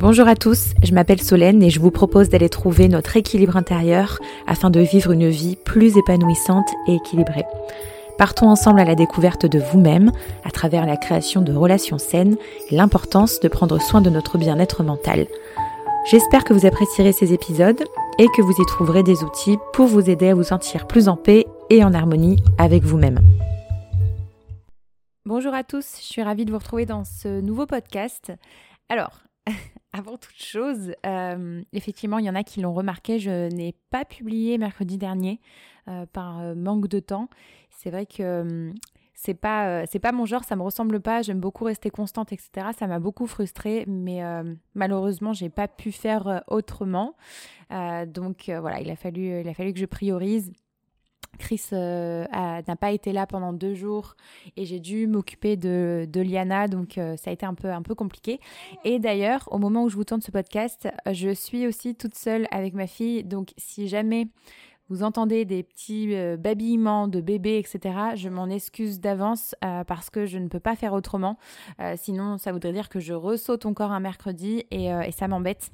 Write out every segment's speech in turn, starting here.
Bonjour à tous, je m'appelle Solène et je vous propose d'aller trouver notre équilibre intérieur afin de vivre une vie plus épanouissante et équilibrée. Partons ensemble à la découverte de vous-même à travers la création de relations saines et l'importance de prendre soin de notre bien-être mental. J'espère que vous apprécierez ces épisodes et que vous y trouverez des outils pour vous aider à vous sentir plus en paix et en harmonie avec vous-même. Bonjour à tous, je suis ravie de vous retrouver dans ce nouveau podcast. Alors, avant toute chose, euh, effectivement, il y en a qui l'ont remarqué, je n'ai pas publié mercredi dernier euh, par euh, manque de temps. C'est vrai que c'est pas c'est pas mon genre, ça me ressemble pas. J'aime beaucoup rester constante, etc. Ça m'a beaucoup frustrée, mais malheureusement, j'ai pas pu faire autrement. donc voilà, il a fallu il a fallu que je priorise. Chris euh, n'a pas été là pendant deux jours et j'ai dû m'occuper de, de, Liana, donc euh, ça a été un peu, un peu compliqué. Et d'ailleurs, au moment où je vous tourne ce podcast, je suis aussi toute seule avec ma fille, donc si jamais vous entendez des petits euh, babillements de bébé, etc., je m'en excuse d'avance parce que je ne peux pas faire autrement. sinon, ça voudrait dire que je ressaute encore un mercredi et ça m'embête.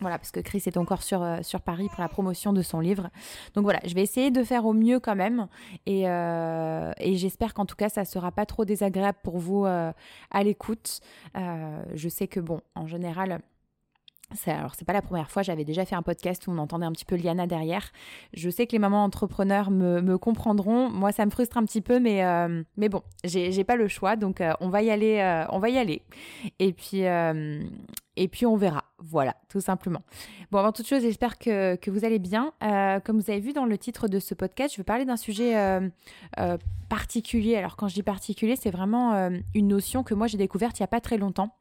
Voilà, parce que Chris est encore sur, euh, sur Paris pour la promotion de son livre. Donc voilà, je vais essayer de faire au mieux quand même. Et, euh, et j'espère qu'en tout cas, ça ne sera pas trop désagréable pour vous euh, à l'écoute. je sais que, bon, en général, alors, c'est pas la première fois, j'avais déjà fait un podcast où on entendait un petit peu Liana derrière. Je sais que les mamans entrepreneurs me, me comprendront. Moi, ça me frustre un petit peu, mais, euh, mais bon, j'ai pas le choix, donc euh, on va y aller. Euh, on va y aller. Et puis, et puis, on verra. Voilà, tout simplement. Bon, avant toute chose, j'espère que, que, vous allez bien. comme vous avez vu dans le titre de ce podcast, je vais parler d'un sujet particulier. Alors, quand je dis particulier, c'est vraiment une notion que moi j'ai découverte il n'y a pas très longtemps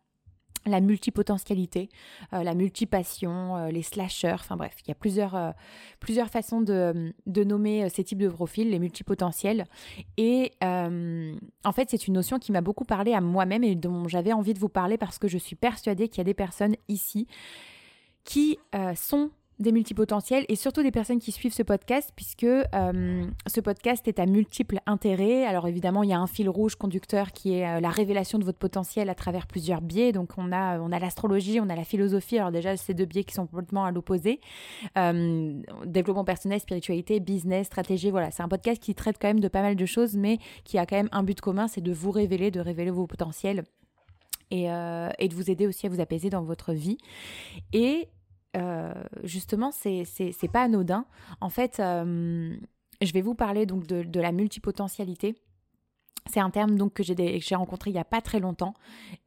la multipotentialité, euh, la multipassion, euh, les slashers, enfin bref, il y a plusieurs, euh, façons de, de nommer ces types de profils, les multipotentiels. Et en fait, c'est une notion qui m'a beaucoup parlé à moi-même et dont j'avais envie de vous parler parce que je suis persuadée qu'il y a des personnes ici qui sont des multipotentiels et surtout des personnes qui suivent ce podcast puisque euh, ce podcast est à multiples intérêts. Alors évidemment, il y a un fil rouge conducteur qui est euh, la révélation de votre potentiel à travers plusieurs biais. Donc on a, on a l'astrologie, on a la philosophie. Alors déjà, ces deux biais qui sont complètement à l'opposé. Euh, développement personnel, spiritualité, business, stratégie. Voilà, c'est un podcast qui traite quand même de pas mal de choses, mais qui a quand même un but commun, c'est de vous révéler, de révéler vos potentiels. Et, et, de vous aider aussi à vous apaiser dans votre vie. Et euh, justement, c'est pas anodin. En fait, euh, je vais vous parler donc de, la multipotentialité. C'est un terme que j'ai rencontré il n'y a pas très longtemps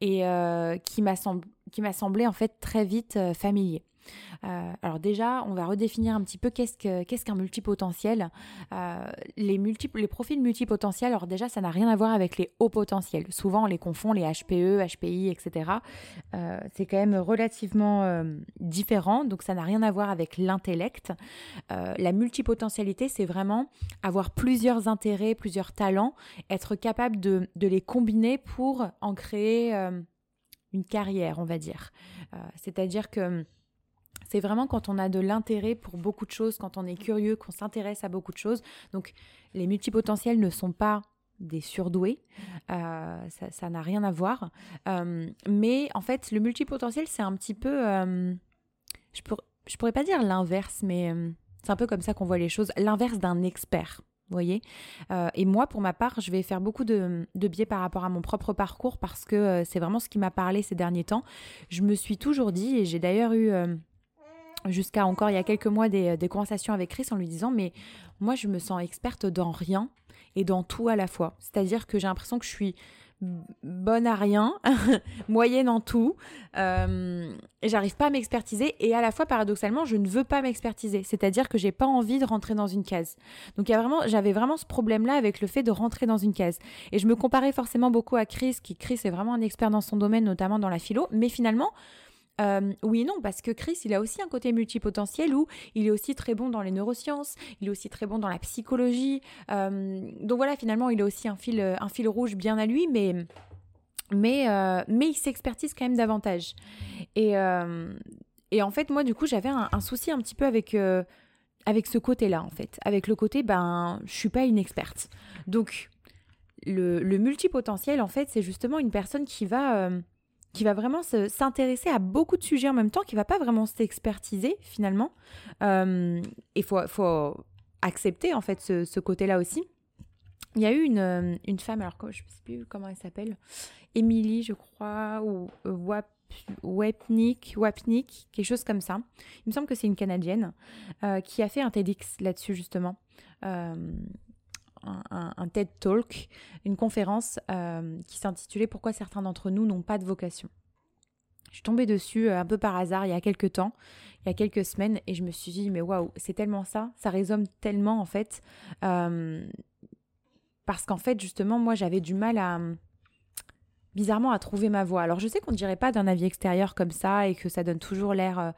et euh, qui m'a semblé en fait très vite familier. Euh, alors déjà, on va redéfinir un petit peu qu'est-ce qu'un multipotentiel. Euh, les, multiples, les profils multipotentiels, alors déjà, ça n'a rien à voir avec les hauts potentiels. Souvent, on les confond, les HPE, HPI, etc. Euh, c'est quand même relativement différent, donc ça n'a rien à voir avec l'intellect. la multipotentialité, c'est vraiment avoir plusieurs intérêts, plusieurs talents, être capable de les combiner pour en créer une carrière, on va dire. C'est-à-dire que c'est vraiment quand on a de l'intérêt pour beaucoup de choses, quand on est curieux, qu'on s'intéresse à beaucoup de choses. Donc les multipotentiels ne sont pas des surdoués, euh, ça n'a rien à voir. Euh, mais en fait, le multipotentiel, c'est un petit peu... Euh, je, ne pourrais pas dire l'inverse, mais c'est un peu comme ça qu'on voit les choses. L'inverse d'un expert. Vous voyez Et moi, pour ma part, je vais faire beaucoup de biais par rapport à mon propre parcours parce que c'est vraiment ce qui m'a parlé ces derniers temps. Je me suis toujours dit, et j'ai d'ailleurs eu jusqu'à encore il y a quelques mois des, conversations avec Chris en lui disant mais moi je me sens experte dans rien et dans tout à la fois. C'est-à-dire que j'ai l'impression que je suis bonne à rien, moyenne en tout, euh, et j'arrive pas à m'expertiser et à la fois paradoxalement je ne veux pas m'expertiser, c'est-à-dire que j'ai pas envie de rentrer dans une case. Donc il y a vraiment, j'avais vraiment ce problème-là avec le fait de rentrer dans une case et je me comparais forcément beaucoup à Chris, qui Chris est vraiment un expert dans son domaine, notamment dans la philo, mais finalement euh, oui et non, parce que Chris, il a aussi un côté multipotentiel où il est aussi très bon dans les neurosciences, il est aussi très bon dans la psychologie. Euh, donc voilà, finalement, il a aussi un fil, euh, un fil rouge bien à lui, mais, mais, mais il s'expertise quand même davantage. Et, et en fait, moi, du coup, j'avais un, souci un petit peu avec, avec ce côté-là, en fait. Avec le côté, ben, je suis pas une experte. Donc, le, le multipotentiel, en fait, c'est justement une personne qui va qui va vraiment s'intéresser à beaucoup de sujets en même temps, qui va pas vraiment s'expertiser finalement. Il faut, faut accepter en fait ce, côté-là aussi. Il y a eu une, une femme, alors je ne sais plus comment elle s'appelle, Émilie, je crois, ou Wap Wapnik, Wapnik, quelque chose comme ça. Il me semble que c'est une Canadienne euh, qui a fait un TEDx là-dessus justement. Euh, un, TED Talk, une conférence euh, qui s'intitulait Pourquoi certains d'entre nous n'ont pas de vocation. Je suis tombée dessus un peu par hasard il y a quelques temps, il y a quelques semaines, et je me suis dit, mais waouh, c'est tellement ça, ça résonne tellement en fait. parce qu'en fait, justement, moi j'avais du mal à, bizarrement à trouver ma voix. Alors je sais qu'on ne dirait pas d'un avis extérieur comme ça et que ça donne toujours l'air... Euh,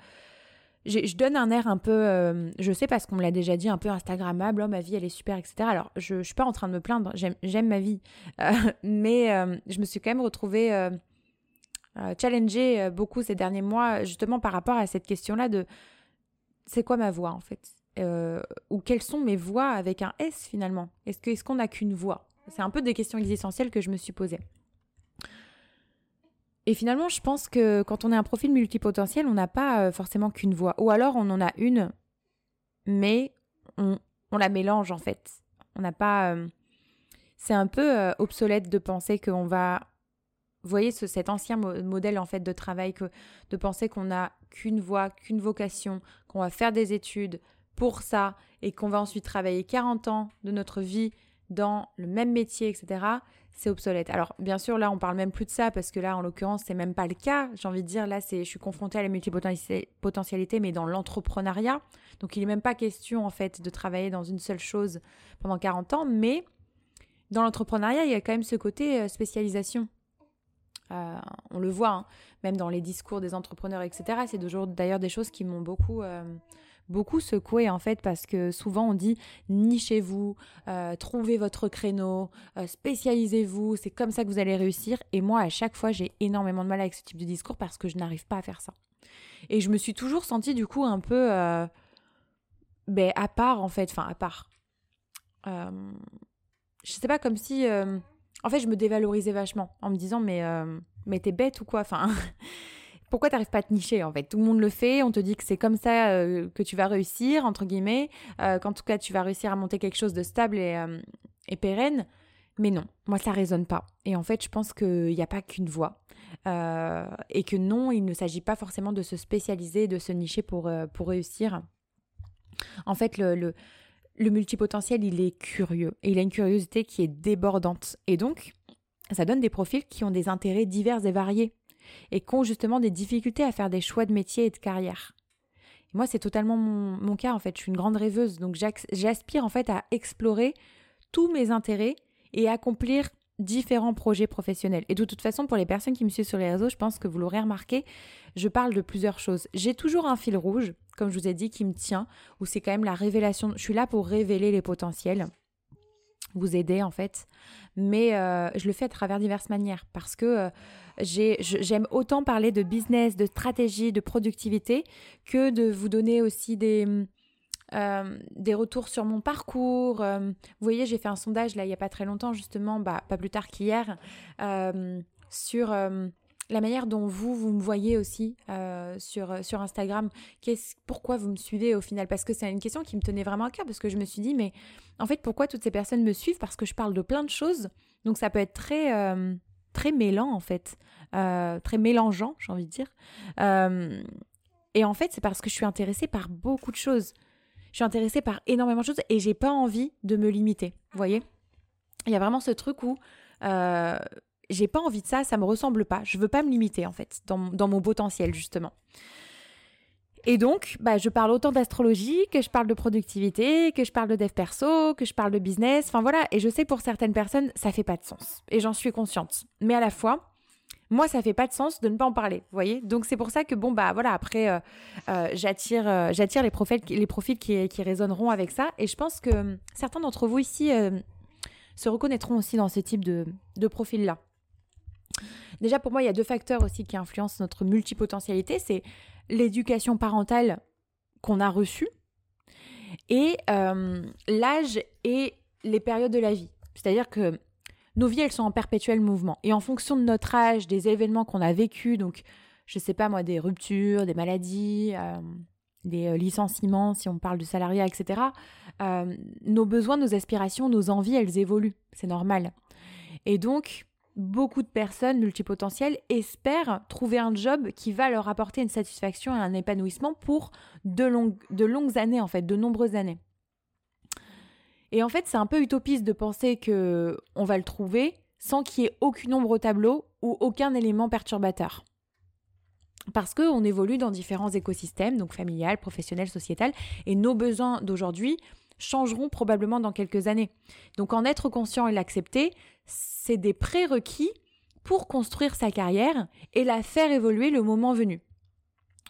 je donne un air un peu, euh, je sais parce qu'on me l'a déjà dit, un peu Instagrammable, oh, ma vie elle est super, etc. Alors je ne suis pas en train de me plaindre, j'aime ma vie. Euh, mais je me suis quand même retrouvée challengée beaucoup ces derniers mois, justement par rapport à cette question-là de c'est quoi ma voix en fait? Ou quelles sont mes voix avec un S finalement? Est-ce qu'on n'a qu'une voix? C'est un peu des questions existentielles que je me suis posées. Et finalement, je pense que quand on est un profil multipotentiel, on n'a pas euh, forcément qu'une voix. Ou alors on en a une, mais on, la mélange en fait. On n'a pas. Euh, c'est un peu euh, obsolète de penser qu'on va. Vous voyez ce, cet ancien modèle en fait de travail que de penser qu'on n'a qu'une voix, qu'une vocation, qu'on va faire des études pour ça et qu'on va ensuite travailler 40 ans de notre vie dans le même métier, etc c'est obsolète. Alors bien sûr là on parle même plus de ça parce que là en l'occurrence c'est même pas le cas. J'ai envie de dire là c'est je suis confrontée à la multipotentialité mais dans l'entrepreneuriat. Donc il n'est même pas question en fait de travailler dans une seule chose pendant 40 ans mais dans l'entrepreneuriat il y a quand même ce côté euh, spécialisation. Euh, on le voit, hein, même dans les discours des entrepreneurs, etc. C'est d'ailleurs des choses qui m'ont beaucoup, euh, beaucoup secoué en fait parce que souvent on dit nichez-vous, euh, trouvez votre créneau, euh, spécialisez-vous, c'est comme ça que vous allez réussir. Et moi à chaque fois j'ai énormément de mal avec ce type de discours parce que je n'arrive pas à faire ça. Et je me suis toujours sentie du coup un peu euh, ben, à part en fait, enfin à part. je sais pas comme si en fait je me dévalorisais vachement en me disant mais mais t'es bête ou quoi enfin pourquoi t'arrives pas à te nicher en fait? Tout le monde le fait, on te dit que c'est comme ça euh, que tu vas réussir, entre guillemets, euh, qu'en tout cas tu vas réussir à monter quelque chose de stable et, euh, pérenne. Mais non, moi ça résonne pas. Et en fait, je pense qu'il n'y a pas qu'une voie. et que non, il ne s'agit pas forcément de se spécialiser, de se nicher pour, pour réussir. En fait, le, le, le multipotentiel, il est curieux. Et il a une curiosité qui est débordante. Et donc, ça donne des profils qui ont des intérêts divers et variés et qui ont justement des difficultés à faire des choix de métier et de carrière. moi, c'est totalement mon, cas en fait. Je suis une grande rêveuse, donc j'aspire en fait à explorer tous mes intérêts et accomplir différents projets professionnels. Et de toute façon, pour les personnes qui me suivent sur les réseaux, je pense que vous l'aurez remarqué, je parle de plusieurs choses. J'ai toujours un fil rouge, comme je vous ai dit, qui me tient, où c'est quand même la révélation. Je suis là pour révéler les potentiels vous aider en fait. Mais euh, je le fais à travers diverses manières parce que euh, j'aime autant parler de business, de stratégie, de productivité que de vous donner aussi des, euh, des retours sur mon parcours. vous voyez, j'ai fait un sondage là il n'y a pas très longtemps justement, bah, pas plus tard qu'hier, sur la manière dont vous, vous me voyez aussi euh, sur, sur Instagram, pourquoi vous me suivez au final? Parce que c'est une question qui me tenait vraiment à cœur, parce que je me suis dit, mais en fait, pourquoi toutes ces personnes me suivent? Parce que je parle de plein de choses, donc ça peut être très, euh, très mêlant en fait, euh, très mélangeant, j'ai envie de dire. et en fait, c'est parce que je suis intéressée par beaucoup de choses. Je suis intéressée par énormément de choses et j'ai pas envie de me limiter, vous voyez? Il y a vraiment ce truc où j'ai pas envie de ça, ça me ressemble pas. Je veux pas me limiter en fait dans, mon potentiel justement. Et donc, bah, je parle autant d'astrologie que je parle de productivité, que je parle de dev perso, que je parle de business. Enfin voilà, et je sais pour certaines personnes, ça fait pas de sens. Et j'en suis consciente. Mais à la fois, moi, ça fait pas de sens de ne pas en parler, vous voyez Donc c'est pour ça que, bon, bah voilà, après, euh, euh, j'attire euh, j'attire les profils, les profils qui, résonneront avec ça. Et je pense que hum, certains d'entre vous ici se reconnaîtront aussi dans ce type de, de profil-là. Déjà, pour moi, il y a deux facteurs aussi qui influencent notre multipotentialité. C'est l'éducation parentale qu'on a reçue et euh, l'âge et les périodes de la vie. C'est-à-dire que nos vies, elles sont en perpétuel mouvement. Et en fonction de notre âge, des événements qu'on a vécus, donc, je sais pas moi, des ruptures, des maladies, euh, des euh, licenciements, si on parle de salariat, etc., nos besoins, nos aspirations, nos envies, elles évoluent. C'est normal. Et donc, beaucoup de personnes multipotentielles espèrent trouver un job qui va leur apporter une satisfaction et un épanouissement pour de longues, années, en fait, de nombreuses années. Et en fait, c'est un peu utopiste de penser que on va le trouver sans qu'il y ait aucune ombre au tableau ou aucun élément perturbateur. Parce qu'on évolue dans différents écosystèmes, donc familial, professionnel, sociétal, et nos besoins d'aujourd'hui changeront probablement dans quelques années. Donc en être conscient et l'accepter, c'est des prérequis pour construire sa carrière et la faire évoluer le moment venu.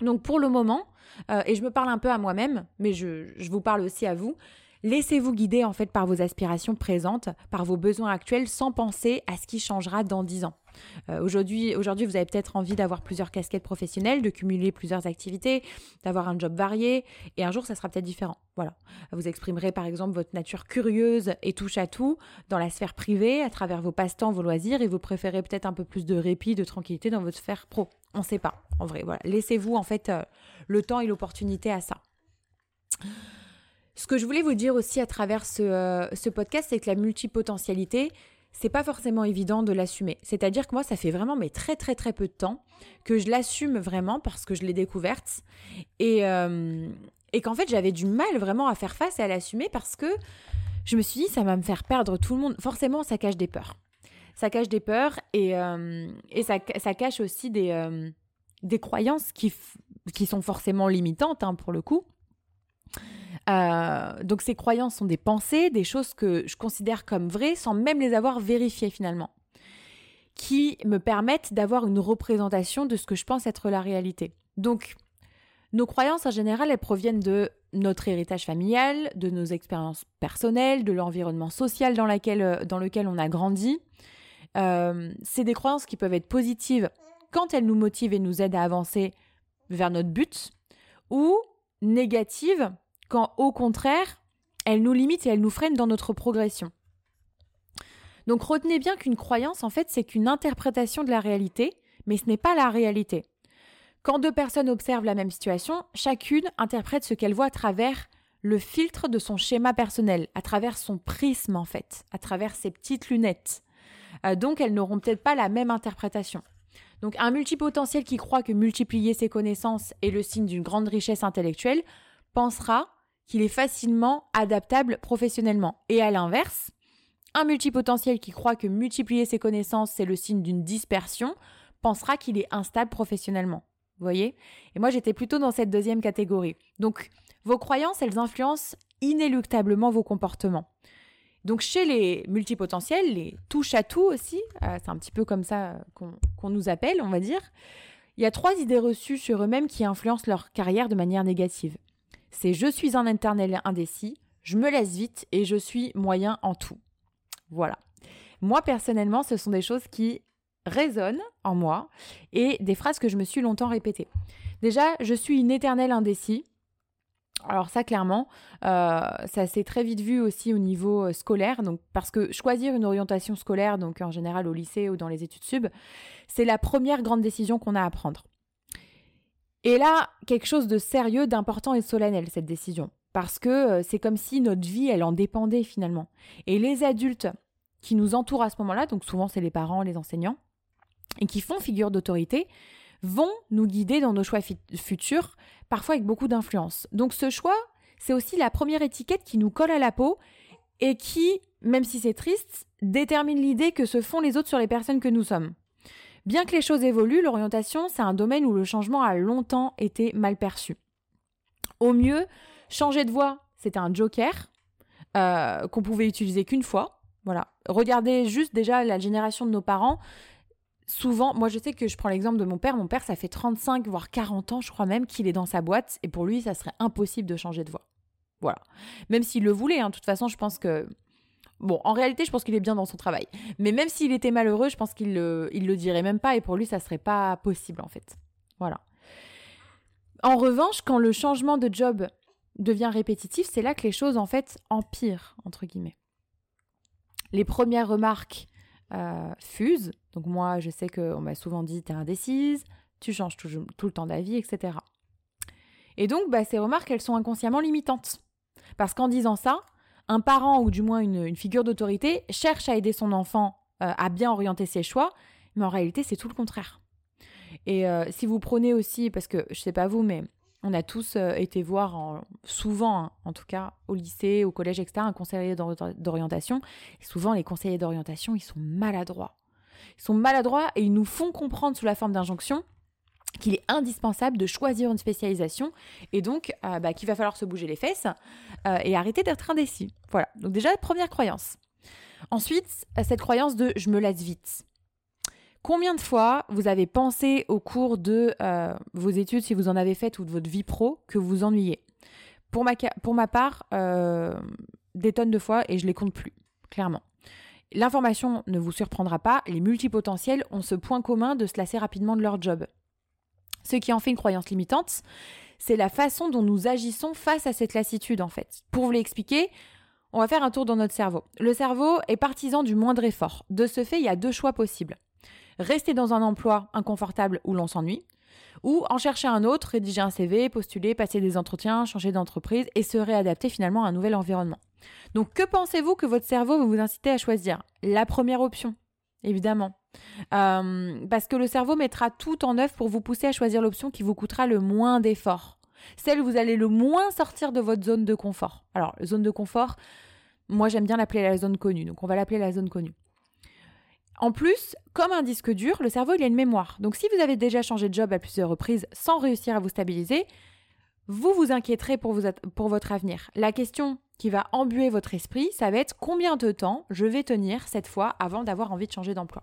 Donc pour le moment, euh, et je me parle un peu à moi-même, mais je, je vous parle aussi à vous, Laissez-vous guider en fait par vos aspirations présentes, par vos besoins actuels, sans penser à ce qui changera dans 10 ans. Euh, aujourd'hui, aujourd'hui, vous avez peut-être envie d'avoir plusieurs casquettes professionnelles, de cumuler plusieurs activités, d'avoir un job varié, et un jour, ça sera peut-être différent. Voilà. Vous exprimerez par exemple votre nature curieuse et touche à tout dans la sphère privée, à travers vos passe-temps, vos loisirs, et vous préférez peut-être un peu plus de répit, de tranquillité dans votre sphère pro. On ne sait pas, en vrai. Voilà. Laissez-vous en fait euh, le temps et l'opportunité à ça. Ce que je voulais vous dire aussi à travers euh, ce, podcast, c'est que la multipotentialité, c'est pas forcément évident de l'assumer. C'est-à-dire que moi, ça fait vraiment mais très très très peu de temps que je l'assume vraiment parce que je l'ai découverte et, euh, et qu'en fait j'avais du mal vraiment à faire face et à l'assumer parce que je me suis dit ça va me faire perdre tout le monde. Forcément, ça cache des peurs. Ça cache des peurs et, euh, ça, cache aussi des, croyances qui, qui sont forcément limitantes hein, pour le coup. Euh, donc ces croyances sont des pensées, des choses que je considère comme vraies sans même les avoir vérifiées finalement, qui me permettent d'avoir une représentation de ce que je pense être la réalité. Donc nos croyances en général, elles proviennent de notre héritage familial, de nos expériences personnelles, de l'environnement social dans, laquelle, dans lequel on a grandi. Euh, c'est des croyances qui peuvent être positives quand elles nous motivent et nous aident à avancer vers notre but, ou négatives quand au contraire, elle nous limite et elle nous freine dans notre progression. Donc retenez bien qu'une croyance, en fait, c'est qu'une interprétation de la réalité, mais ce n'est pas la réalité. Quand deux personnes observent la même situation, chacune interprète ce qu'elle voit à travers le filtre de son schéma personnel, à travers son prisme en fait, à travers ses petites lunettes. Euh, donc elles n'auront peut-être pas la même interprétation. Donc un multipotentiel qui croit que multiplier ses connaissances est le signe d'une grande richesse intellectuelle pensera qu'il est facilement adaptable professionnellement. Et à l'inverse, un multipotentiel qui croit que multiplier ses connaissances, c'est le signe d'une dispersion, pensera qu'il est instable professionnellement. Vous voyez? Et moi, j'étais plutôt dans cette deuxième catégorie. Donc, vos croyances, elles influencent inéluctablement vos comportements. Donc, chez les multipotentiels, les touche à tout aussi, euh, c'est un petit peu comme ça qu'on nous appelle, on va dire, il y a trois idées reçues sur eux-mêmes qui influencent leur carrière de manière négative c'est je suis un internel indécis, je me laisse vite et je suis moyen en tout. Voilà. Moi, personnellement, ce sont des choses qui résonnent en moi et des phrases que je me suis longtemps répétées. Déjà, je suis une éternelle indécis. Alors ça, clairement, euh, ça s'est très vite vu aussi au niveau euh, scolaire, parce que choisir une orientation scolaire, donc en général au lycée ou dans les études sub, c'est la première grande décision qu'on a à prendre. Et là, quelque chose de sérieux, d'important et solennel, cette décision. Parce que euh, c'est comme si notre vie, elle en dépendait finalement. Et les adultes qui nous entourent à ce moment-là, donc souvent c'est les parents, les enseignants, et qui font figure d'autorité, vont nous guider dans nos choix futurs, parfois avec beaucoup d'influence. Donc ce choix, c'est aussi la première étiquette qui nous colle à la peau et qui, même si c'est triste, détermine l'idée que se font les autres sur les personnes que nous sommes. Bien que les choses évoluent, l'orientation, c'est un domaine où le changement a longtemps été mal perçu. Au mieux, changer de voie, c'était un joker euh, qu'on pouvait utiliser qu'une fois. Voilà. Regardez juste déjà la génération de nos parents. Souvent, moi je sais que je prends l'exemple de mon père. Mon père, ça fait 35 voire 40 ans, je crois même, qu'il est dans sa boîte. Et pour lui, ça serait impossible de changer de voie. Voilà. Même s'il le voulait, hein. de toute façon, je pense que Bon, en réalité, je pense qu'il est bien dans son travail. Mais même s'il était malheureux, je pense qu'il le, il le dirait même pas et pour lui, ça serait pas possible en fait. Voilà. En revanche, quand le changement de job devient répétitif, c'est là que les choses en fait empirent entre guillemets. Les premières remarques euh. Donc moi, je sais qu'on m'a souvent dit, t'es indécise, tu changes tout, tout le temps d'avis, etc. Et donc, bah, ces remarques, elles sont inconsciemment limitantes. Parce qu'en disant ça, un parent ou du moins une, figure d'autorité cherche à aider son enfant euh, à bien orienter ses choix, mais en réalité, c'est tout le contraire. Et euh, si vous prenez aussi, parce que je sais pas vous, mais on a tous euh, été voir, souvent hein, en tout cas, au lycée, au collège, etc., un conseiller d'orientation. Souvent, les conseillers d'orientation, ils sont maladroits. Ils sont maladroits et ils nous font comprendre sous la forme d'injonction qu'il est indispensable de choisir une spécialisation et donc euh, bah, qu'il va falloir se bouger les fesses euh, et arrêter d'être indécis. Voilà, donc déjà, première croyance. Ensuite, cette croyance de je me lasse vite. Combien de fois vous avez pensé au cours de euh, vos études, si vous en avez fait, ou de votre vie pro, que vous ennuyez? Pour ma, part, des tonnes de fois et je les compte plus, clairement. L'information ne vous surprendra pas, les multipotentiels ont ce point commun de se lasser rapidement de leur job. Ce qui en fait une croyance limitante, c'est la façon dont nous agissons face à cette lassitude en fait. Pour vous l'expliquer, on va faire un tour dans notre cerveau. Le cerveau est partisan du moindre effort. De ce fait, il y a deux choix possibles. Rester dans un emploi inconfortable où l'on s'ennuie, ou en chercher un autre, rédiger un CV, postuler, passer des entretiens, changer d'entreprise et se réadapter finalement à un nouvel environnement. Donc que pensez-vous que votre cerveau va vous inciter à choisir? La première option, évidemment. Euh, parce que le cerveau mettra tout en œuvre pour vous pousser à choisir l'option qui vous coûtera le moins d'efforts. Celle où vous allez le moins sortir de votre zone de confort. Alors, zone de confort, moi j'aime bien l'appeler la zone connue, donc on va l'appeler la zone connue. En plus, comme un disque dur, le cerveau il a une mémoire. Donc si vous avez déjà changé de job à plusieurs reprises sans réussir à vous stabiliser, vous vous inquiéterez pour, votre avenir. La question qui va embuer votre esprit, ça va être combien de temps je vais tenir cette fois avant d'avoir envie de changer d'emploi.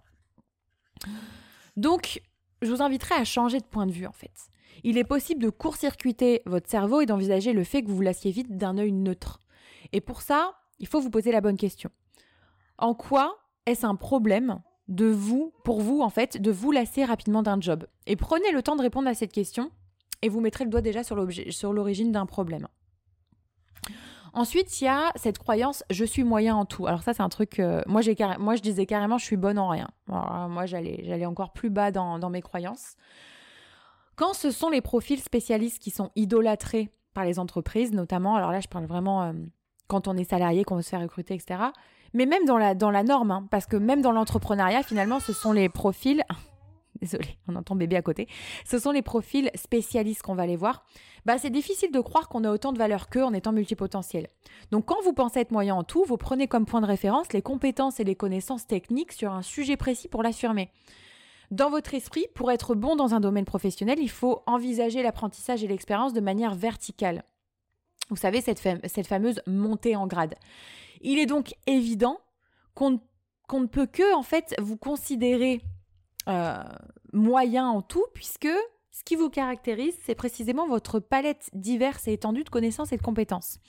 Donc, je vous inviterai à changer de point de vue en fait. Il est possible de court-circuiter votre cerveau et d'envisager le fait que vous vous lassiez vite d'un œil neutre. Et pour ça, il faut vous poser la bonne question. En quoi est-ce un problème de vous, pour vous en fait, de vous lasser rapidement d'un job? Et prenez le temps de répondre à cette question et vous mettrez le doigt déjà sur l'origine d'un problème. Ensuite, il y a cette croyance je suis moyen en tout. Alors ça, c'est un truc. moi, j'ai moi, je disais carrément je suis bonne en rien. moi, j'allais, j'allais encore plus bas dans, mes croyances. Quand ce sont les profils spécialistes qui sont idolâtrés par les entreprises, notamment, alors là, je parle vraiment euh, quand on est salarié, qu'on veut se faire recruter, etc. Mais même dans la, norme, hein, parce que même dans l'entrepreneuriat, finalement, ce sont les profils désolé, on entend bébé à côté, ce sont les profils spécialistes qu'on va aller voir, bah c'est difficile de croire qu'on a autant de valeur qu'eux en étant multipotentiel. Donc quand vous pensez être moyen en tout, vous prenez comme point de référence les compétences et les connaissances techniques sur un sujet précis pour l'affirmer. Dans votre esprit, pour être bon dans un domaine professionnel, il faut envisager l'apprentissage et l'expérience de manière verticale. Vous savez, cette, cette fameuse montée en grade. Il est donc évident qu'on ne peut que, en fait, vous considérer euh, moyen en tout, puisque ce qui vous caractérise, c'est précisément votre palette diverse et étendue de connaissances et de compétences.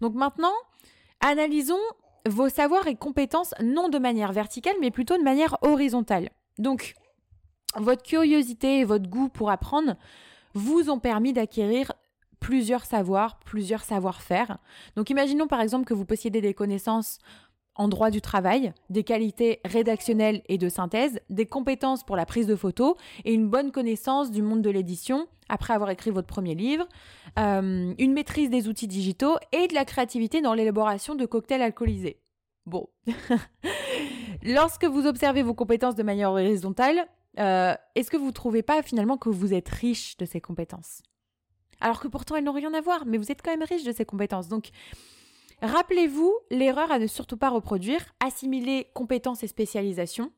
Donc maintenant, analysons vos savoirs et compétences non de manière verticale, mais plutôt de manière horizontale. Donc, votre curiosité et votre goût pour apprendre vous ont permis d'acquérir plusieurs savoirs, plusieurs savoir-faire. Donc imaginons par exemple que vous possédez des connaissances en droit du travail, des qualités rédactionnelles et de synthèse, des compétences pour la prise de photos et une bonne connaissance du monde de l'édition après avoir écrit votre premier livre, euh, une maîtrise des outils digitaux et de la créativité dans l'élaboration de cocktails alcoolisés. Bon. Lorsque vous observez vos compétences de manière horizontale, euh, est-ce que vous ne trouvez pas finalement que vous êtes riche de ces compétences? Alors que pourtant elles n'ont rien à voir, mais vous êtes quand même riche de ces compétences. Donc, Rappelez-vous l'erreur à ne surtout pas reproduire, assimiler compétences et spécialisation.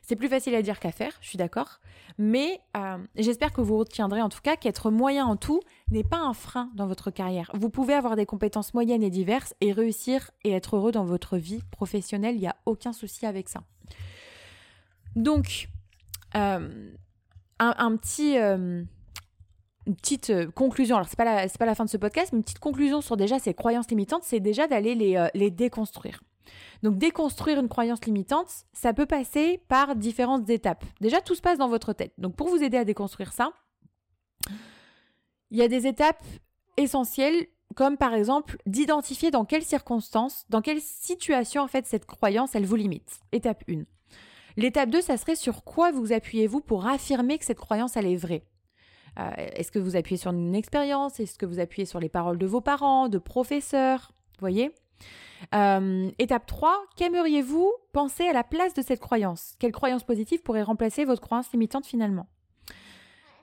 C'est plus facile à dire qu'à faire, je suis d'accord, mais euh, j'espère que vous retiendrez en tout cas qu'être moyen en tout n'est pas un frein dans votre carrière. Vous pouvez avoir des compétences moyennes et diverses et réussir et être heureux dans votre vie professionnelle, il n'y a aucun souci avec ça. Donc, euh, un, petit... Euh, une petite euh, conclusion, alors c'est pas, pas la fin de ce podcast, mais une petite conclusion sur déjà ces croyances limitantes, c'est déjà d'aller les, euh, les déconstruire. Donc déconstruire une croyance limitante, ça peut passer par différentes étapes. Déjà, tout se passe dans votre tête. Donc pour vous aider à déconstruire ça, il y a des étapes essentielles comme par exemple d'identifier dans quelles circonstances, dans quelle situation en fait cette croyance elle vous limite. Étape 1. L'étape 2, ça serait sur quoi vous appuyez-vous pour affirmer que cette croyance elle est vraie? Euh, est-ce que vous appuyez sur une expérience? Est-ce que vous appuyez sur les paroles de vos parents, de professeurs? Voyez? Euh, Étape 3, qu'aimeriez-vous penser à la place de cette croyance? Quelle croyance positive pourrait remplacer votre croyance limitante finalement?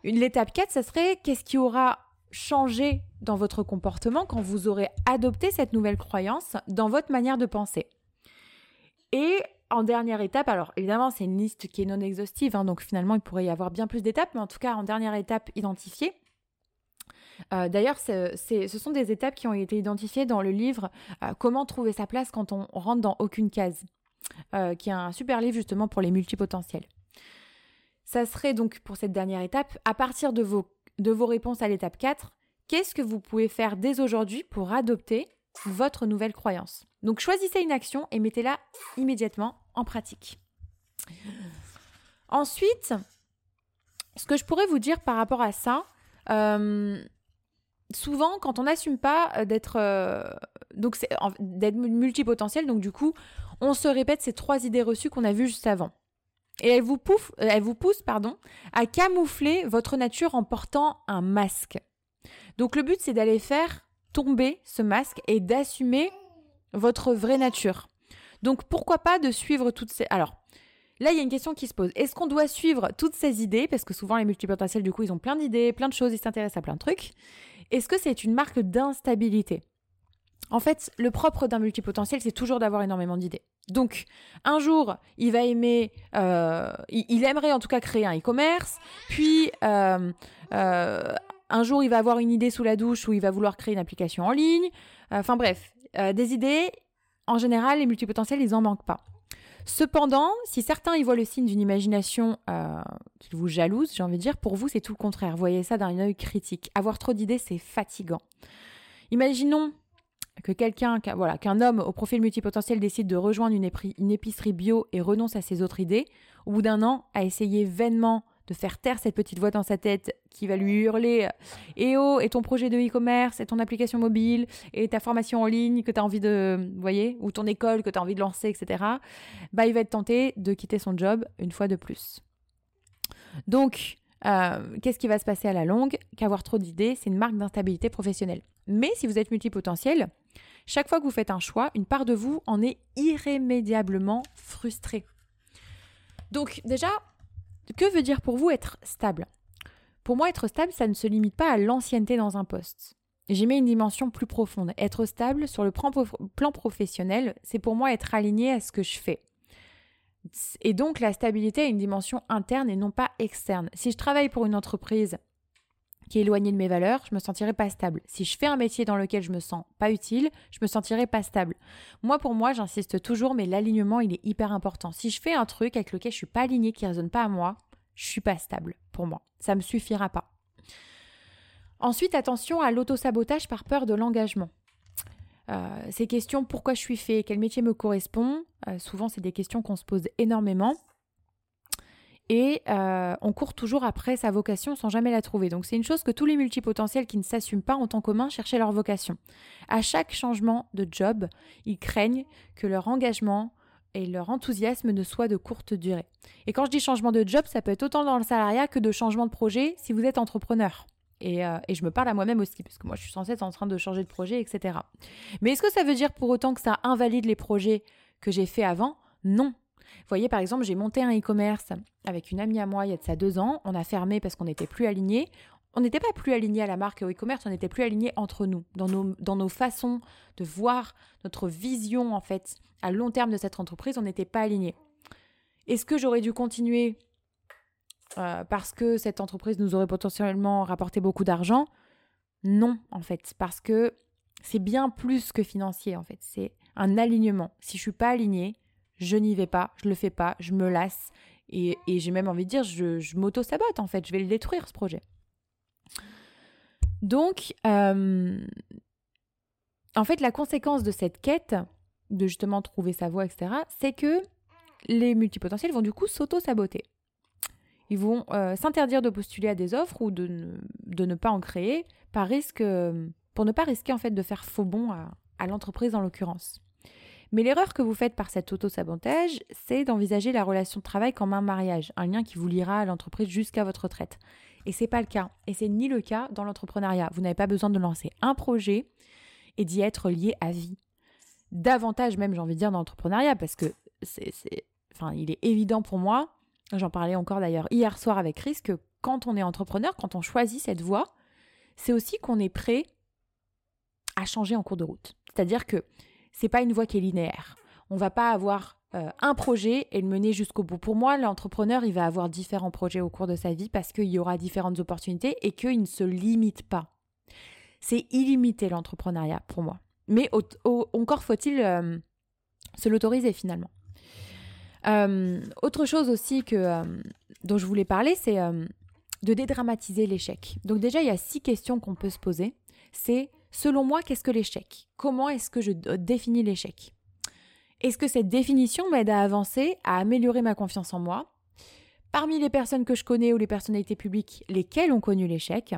L'étape 4, ça serait qu'est-ce qui aura changé dans votre comportement quand vous aurez adopté cette nouvelle croyance dans votre manière de penser? Et en dernière étape, alors évidemment c'est une liste qui est non exhaustive, hein, donc finalement il pourrait y avoir bien plus d'étapes, mais en tout cas en dernière étape identifiée. Euh, d'ailleurs, ce sont des étapes qui ont été identifiées dans le livre euh, Comment trouver sa place quand on rentre dans aucune case, euh, qui est un super livre justement pour les multipotentiels. Ça serait donc pour cette dernière étape, à partir de vos, de vos réponses à l'étape 4, qu'est-ce que vous pouvez faire dès aujourd'hui pour adopter votre nouvelle croyance Donc choisissez une action et mettez-la immédiatement en pratique. Ensuite, ce que je pourrais vous dire par rapport à ça, euh, souvent quand on n'assume pas euh, d'être euh, donc d'être multipotentiel, donc du coup, on se répète ces trois idées reçues qu'on a vues juste avant. Et elle vous, pousse, euh, elle vous pousse pardon, à camoufler votre nature en portant un masque. Donc le but, c'est d'aller faire tomber ce masque et d'assumer votre vraie nature. Donc pourquoi pas de suivre toutes ces... Alors, là, il y a une question qui se pose. Est-ce qu'on doit suivre toutes ces idées? Parce que souvent, les multipotentiels, du coup, ils ont plein d'idées, plein de choses, ils s'intéressent à plein de trucs. Est-ce que c'est une marque d'instabilité? En fait, le propre d'un multipotentiel, c'est toujours d'avoir énormément d'idées. Donc, un jour, il va aimer, euh, il, aimerait en tout cas créer un e-commerce, puis euh, euh, un jour, il va avoir une idée sous la douche où il va vouloir créer une application en ligne. Enfin bref, des idées, en général, les multipotentiels, ils n'en manquent pas. Cependant, si certains y voient le signe d'une imagination qui vous jalouse, j'ai envie de dire, pour vous, c'est tout le contraire. Voyez ça d'un œil critique. Avoir trop d'idées, c'est fatigant. Imaginons que quelqu'un, voilà, qu'un homme au profil multipotentiel décide de rejoindre une, épicerie bio et renonce à ses autres idées, au bout d'un an, a essayé vainement de faire taire cette petite voix dans sa tête qui va lui hurler Eh oh, et ton projet de e-commerce, et ton application mobile, et ta formation en ligne que tu as envie de, vous voyez, ou ton école que tu as envie de lancer, etc. Bah, il va être tenté de quitter son job une fois de plus. Donc, euh, qu'est-ce qui va se passer à la longue? Qu'avoir trop d'idées, c'est une marque d'instabilité professionnelle. Mais si vous êtes multipotentiel, chaque fois que vous faites un choix, une part de vous en est irrémédiablement frustrée. Donc déjà, que veut dire pour vous être stable? Pour moi, être stable, ça ne se limite pas à l'ancienneté dans un poste. J'y mets une dimension plus profonde. Être stable sur le plan professionnel, c'est pour moi être aligné à ce que je fais. Et donc la stabilité a une dimension interne et non pas externe. Si je travaille pour une entreprise qui est éloigné de mes valeurs, je me sentirai pas stable. Si je fais un métier dans lequel je me sens pas utile, je me sentirai pas stable. Moi, pour moi, j'insiste toujours, mais l'alignement, il est hyper important. Si je fais un truc avec lequel je suis pas aligné, qui résonne pas à moi, je suis pas stable pour moi. Ça me suffira pas. Ensuite, attention à l'autosabotage par peur de l'engagement. Euh, ces questions, pourquoi je suis fait, quel métier me correspond, euh, souvent c'est des questions qu'on se pose énormément et euh, on court toujours après sa vocation sans jamais la trouver. Donc c'est une chose que tous les multipotentiels qui ne s'assument pas ont en commun chercher leur vocation. À chaque changement de job, ils craignent que leur engagement et leur enthousiasme ne soient de courte durée. Et quand je dis changement de job, ça peut être autant dans le salariat que de changement de projet si vous êtes entrepreneur. Et, euh, et je me parle à moi-même aussi, parce que moi je suis censée être en train de changer de projet, etc. Mais est-ce que ça veut dire pour autant que ça invalide les projets que j'ai fait avant? Non, vous voyez, par exemple, j'ai monté un e-commerce avec une amie à moi il y a de ça deux ans. On a fermé parce qu'on n'était plus alignés. On n'était pas plus alignés à la marque et au e-commerce, on n'était plus alignés entre nous, dans nos, dans nos façons de voir notre vision, en fait, à long terme de cette entreprise, on n'était pas alignés. Est-ce que j'aurais dû continuer euh, parce que cette entreprise nous aurait potentiellement rapporté beaucoup d'argent? Non, en fait, parce que c'est bien plus que financier, en fait. C'est un alignement. Si je suis pas alignée, je n'y vais pas, je le fais pas, je me lasse. Et, j'ai même envie de dire, je, m'auto-sabote en fait, je vais le détruire ce projet. Donc, euh, en fait, la conséquence de cette quête, de justement trouver sa voie, etc., c'est que les multipotentiels vont du coup s'auto-saboter. Ils vont euh, s'interdire de postuler à des offres ou de ne, pas en créer par risque, pour ne pas risquer en fait de faire faux bon à, l'entreprise en l'occurrence. Mais l'erreur que vous faites par cet auto-sabotage, c'est d'envisager la relation de travail comme un mariage, un lien qui vous liera à l'entreprise jusqu'à votre retraite. Et c'est pas le cas. Et c'est ni le cas dans l'entrepreneuriat. Vous n'avez pas besoin de lancer un projet et d'y être lié à vie. Davantage même, j'ai envie de dire, dans l'entrepreneuriat, parce que c'est, enfin, il est évident pour moi, j'en parlais encore d'ailleurs hier soir avec Chris, que quand on est entrepreneur, quand on choisit cette voie, c'est aussi qu'on est prêt à changer en cours de route. C'est-à-dire que c'est pas une voie qui est linéaire. On va pas avoir euh, un projet et le mener jusqu'au bout. Pour moi, l'entrepreneur, il va avoir différents projets au cours de sa vie parce qu'il y aura différentes opportunités et qu'il ne se limite pas. C'est illimité l'entrepreneuriat pour moi. Mais encore faut-il euh, se l'autoriser finalement. Euh, autre chose aussi que, dont je voulais parler, c'est de dédramatiser l'échec. Donc déjà, il y a six questions qu'on peut se poser. C'est, selon moi, qu'est-ce que l'échec? Comment est-ce que je définis l'échec? Est-ce que cette définition m'aide à avancer, à améliorer ma confiance en moi? Parmi les personnes que je connais ou les personnalités publiques, lesquelles ont connu l'échec?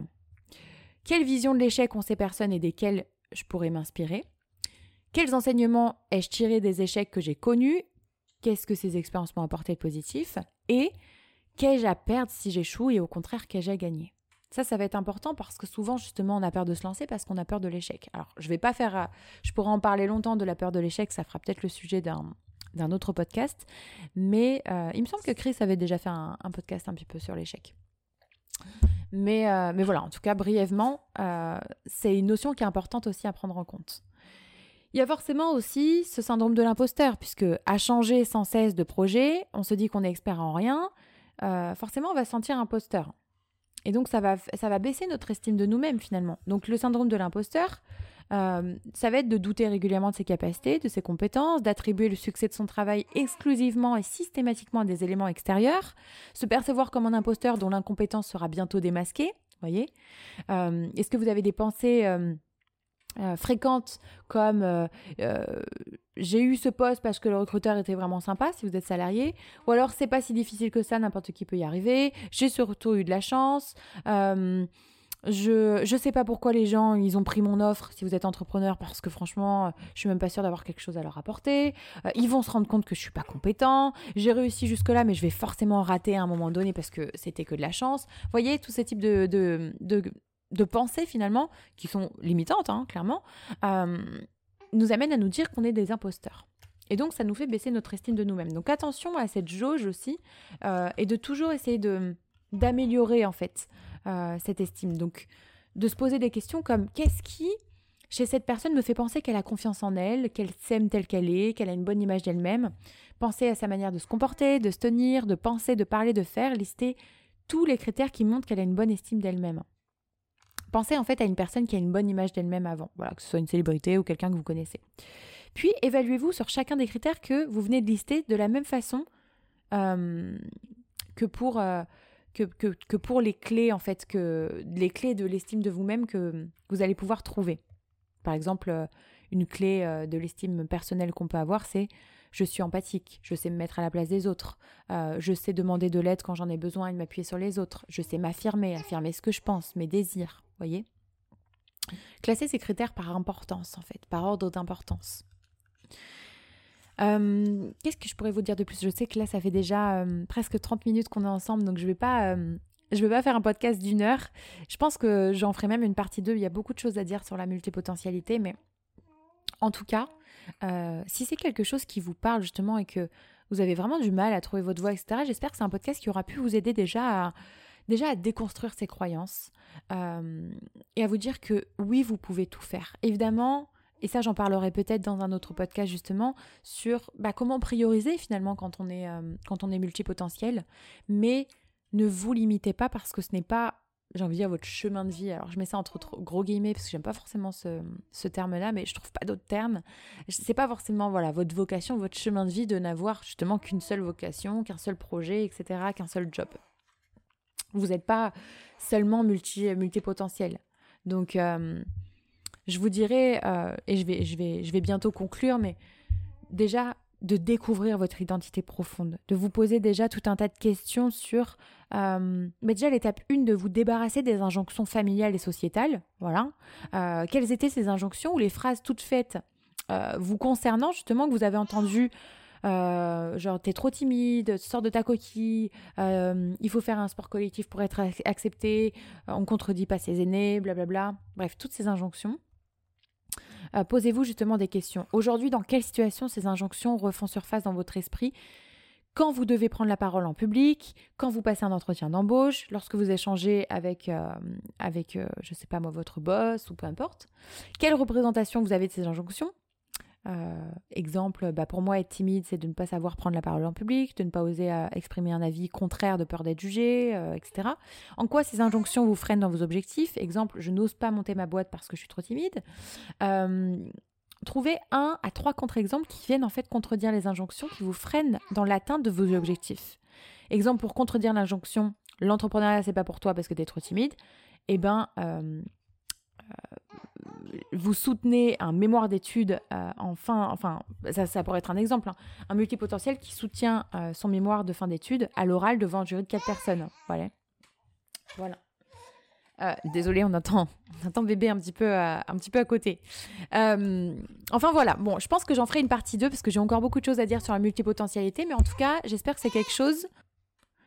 Quelle vision de l'échec ont ces personnes et desquelles je pourrais m'inspirer? Quels enseignements ai-je tiré des échecs que j'ai connus? Qu'est-ce que ces expériences m'ont apporté de positif? Et qu'ai-je à perdre si j'échoue et au contraire qu'ai-je à gagner? Ça, ça va être important parce que souvent, justement, on a peur de se lancer parce qu'on a peur de l'échec. Alors, je vais pas faire. Euh, je pourrais en parler longtemps de la peur de l'échec, ça fera peut-être le sujet d'un, d'un autre podcast. Mais euh, il me semble que Chris avait déjà fait un, podcast un petit peu sur l'échec. Mais, euh, mais voilà, en tout cas, brièvement, c'est une notion qui est importante aussi à prendre en compte. Il y a forcément aussi ce syndrome de l'imposteur, puisque à changer sans cesse de projet, on se dit qu'on est expert en rien, forcément on va se sentir imposteur. Et donc ça va, ça va baisser notre estime de nous-mêmes finalement. Donc le syndrome de l'imposteur, euh, ça va être de douter régulièrement de ses capacités, de ses compétences, d'attribuer le succès de son travail exclusivement et systématiquement à des éléments extérieurs, se percevoir comme un imposteur dont l'incompétence sera bientôt démasquée. Voyez euh, Est-ce que vous avez des pensées euh, fréquentes comme euh, euh, j'ai eu ce poste parce que le recruteur était vraiment sympa si vous êtes salarié ou alors c'est pas si difficile que ça n'importe qui peut y arriver. J'ai surtout eu de la chance je je sais pas pourquoi les gens ils ont pris mon offre si vous êtes entrepreneur parce que franchement je suis même pas sûre d'avoir quelque chose à leur apporter. Ils vont se rendre compte que je suis pas compétent. J'ai réussi jusque là mais je vais forcément rater à un moment donné parce que c'était que de la chance. Voyez tous ces types de, de de pensées finalement, qui sont limitantes, hein, clairement, euh, nous amènent à nous dire qu'on est des imposteurs. Et donc, ça nous fait baisser notre estime de nous-mêmes. Donc, attention à cette jauge aussi, euh, et de toujours essayer de d'améliorer en fait euh, cette estime. Donc, de se poser des questions comme qu'est-ce qui chez cette personne me fait penser qu'elle a confiance en elle, qu'elle s'aime telle qu'elle est, qu'elle a une bonne image d'elle-même. Penser à sa manière de se comporter, de se tenir, de penser, de parler, de faire, lister tous les critères qui montrent qu'elle a une bonne estime d'elle-même. Pensez en fait à une personne qui a une bonne image d'elle-même avant, voilà, que ce soit une célébrité ou quelqu'un que vous connaissez. Puis évaluez-vous sur chacun des critères que vous venez de lister de la même façon euh, que pour euh, que, que, pour les clés en fait que les clés de l'estime de vous-même que vous allez pouvoir trouver. Par exemple, euh, une clé de l'estime personnelle qu'on peut avoir, c'est je suis empathique, je sais me mettre à la place des autres, je sais demander de l'aide quand j'en ai besoin et m'appuyer sur les autres, je sais m'affirmer, affirmer ce que je pense, mes désirs, voyez Classer ces critères par importance, en fait, par ordre d'importance. Euh, qu'est-ce que je pourrais vous dire de plus? Je sais que là, ça fait déjà euh, presque 30 minutes qu'on est ensemble, donc je vais. Euh, vais pas faire un podcast d'une heure. Je pense que j'en ferai même une partie 2. Il y a beaucoup de choses à dire sur la multipotentialité, mais en tout cas, si c'est quelque chose qui vous parle justement et que vous avez vraiment du mal à trouver votre voix, etc., j'espère que c'est un podcast qui aura pu vous aider déjà à, déjà à déconstruire ces croyances euh, et à vous dire que oui, vous pouvez tout faire. Évidemment, et ça j'en parlerai peut-être dans un autre podcast justement, sur bah, comment prioriser finalement quand on est, euh, quand on est multipotentiel, mais ne vous limitez pas parce que ce n'est pas j'ai envie de dire votre chemin de vie. Alors je mets ça entre gros guillemets parce que j'aime pas forcément ce, ce terme-là, mais je trouve pas d'autres termes. C'est pas forcément voilà votre vocation, votre chemin de vie de n'avoir justement qu'une seule vocation, qu'un seul projet, etc., qu'un seul job. Vous n'êtes pas seulement multi, multipotentiel. Donc, euh, je vous dirais, euh, et je vais, je, vais, je vais bientôt conclure, mais déjà, de découvrir votre identité profonde, de vous poser déjà tout un tas de questions sur, euh, mais déjà l'étape 1, de vous débarrasser des injonctions familiales et sociétales, voilà. Quelles étaient ces injonctions ou les phrases toutes faites vous concernant justement que vous avez entendu genre t'es trop timide, sors de ta coquille, il faut faire un sport collectif pour être accepté, on contredit pas ses aînés, blablabla. Bref, toutes ces injonctions. Euh, posez-vous justement des questions. Aujourd'hui, dans quelle situation ces injonctions refont surface dans votre esprit? Quand vous devez prendre la parole en public, quand vous passez un entretien d'embauche, lorsque vous échangez avec, euh, avec euh, je sais pas moi, votre boss ou peu importe. Quelle représentation vous avez de ces injonctions? Euh, exemple, bah pour moi, être timide, c'est de ne pas savoir prendre la parole en public, de ne pas oser euh, exprimer un avis contraire de peur d'être jugé, euh, etc. En quoi ces injonctions vous freinent dans vos objectifs? Exemple, je n'ose pas monter ma boîte parce que je suis trop timide. trouvez un à trois contre-exemples qui viennent en fait contredire les injonctions qui vous freinent dans l'atteinte de vos objectifs. Exemple pour contredire l'injonction l'entrepreneuriat c'est pas pour toi parce que tu es trop timide. Eh ben, vous soutenez un mémoire d'études euh, en fin, enfin, ça, pourrait être un exemple, hein. un multipotentiel qui soutient euh, son mémoire de fin d'études à l'oral devant un jury de quatre personnes. Voilà. Voilà. Euh, désolé, on entend, on entend bébé un petit peu, un petit peu à côté. enfin voilà, bon, je pense que j'en ferai une partie 2 parce que j'ai encore beaucoup de choses à dire sur la multipotentialité, mais en tout cas, j'espère que c'est quelque chose.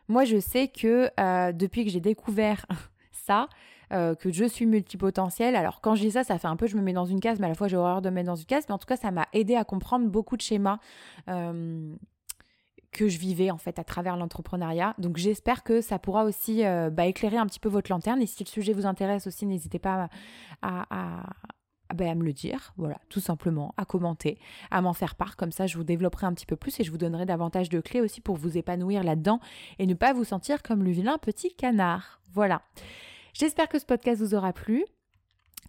Moi, je sais que depuis que j'ai découvert ça, euh, que je suis multipotentielle. Alors quand je dis ça, ça fait un peu je me mets dans une case, mais à la fois j'ai horreur de me mettre dans une case. Mais en tout cas, ça m'a aidé à comprendre beaucoup de schémas. Euh, que je vivais en fait à travers l'entrepreneuriat. Donc j'espère que ça pourra aussi euh, bah, éclairer un petit peu votre lanterne. Et si le sujet vous intéresse aussi, n'hésitez pas bah, à, me le dire, voilà, tout simplement, à commenter, à m'en faire part. Comme ça, je vous développerai un petit peu plus et je vous donnerai davantage de clés aussi pour vous épanouir là-dedans et ne pas vous sentir comme le vilain petit canard. Voilà. J'espère que ce podcast vous aura plu.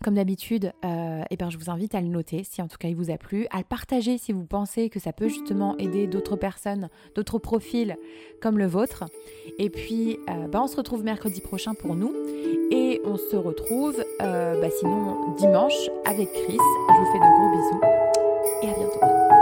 Comme d'habitude, euh, eh ben, je vous invite à le noter si en tout cas il vous a plu, à le partager si vous pensez que ça peut justement aider d'autres personnes, d'autres profils comme le vôtre. Et puis, euh, bah, on se retrouve mercredi prochain pour nous. Et on se retrouve euh, bah, sinon dimanche avec Chris. Je vous fais de gros bisous et à bientôt.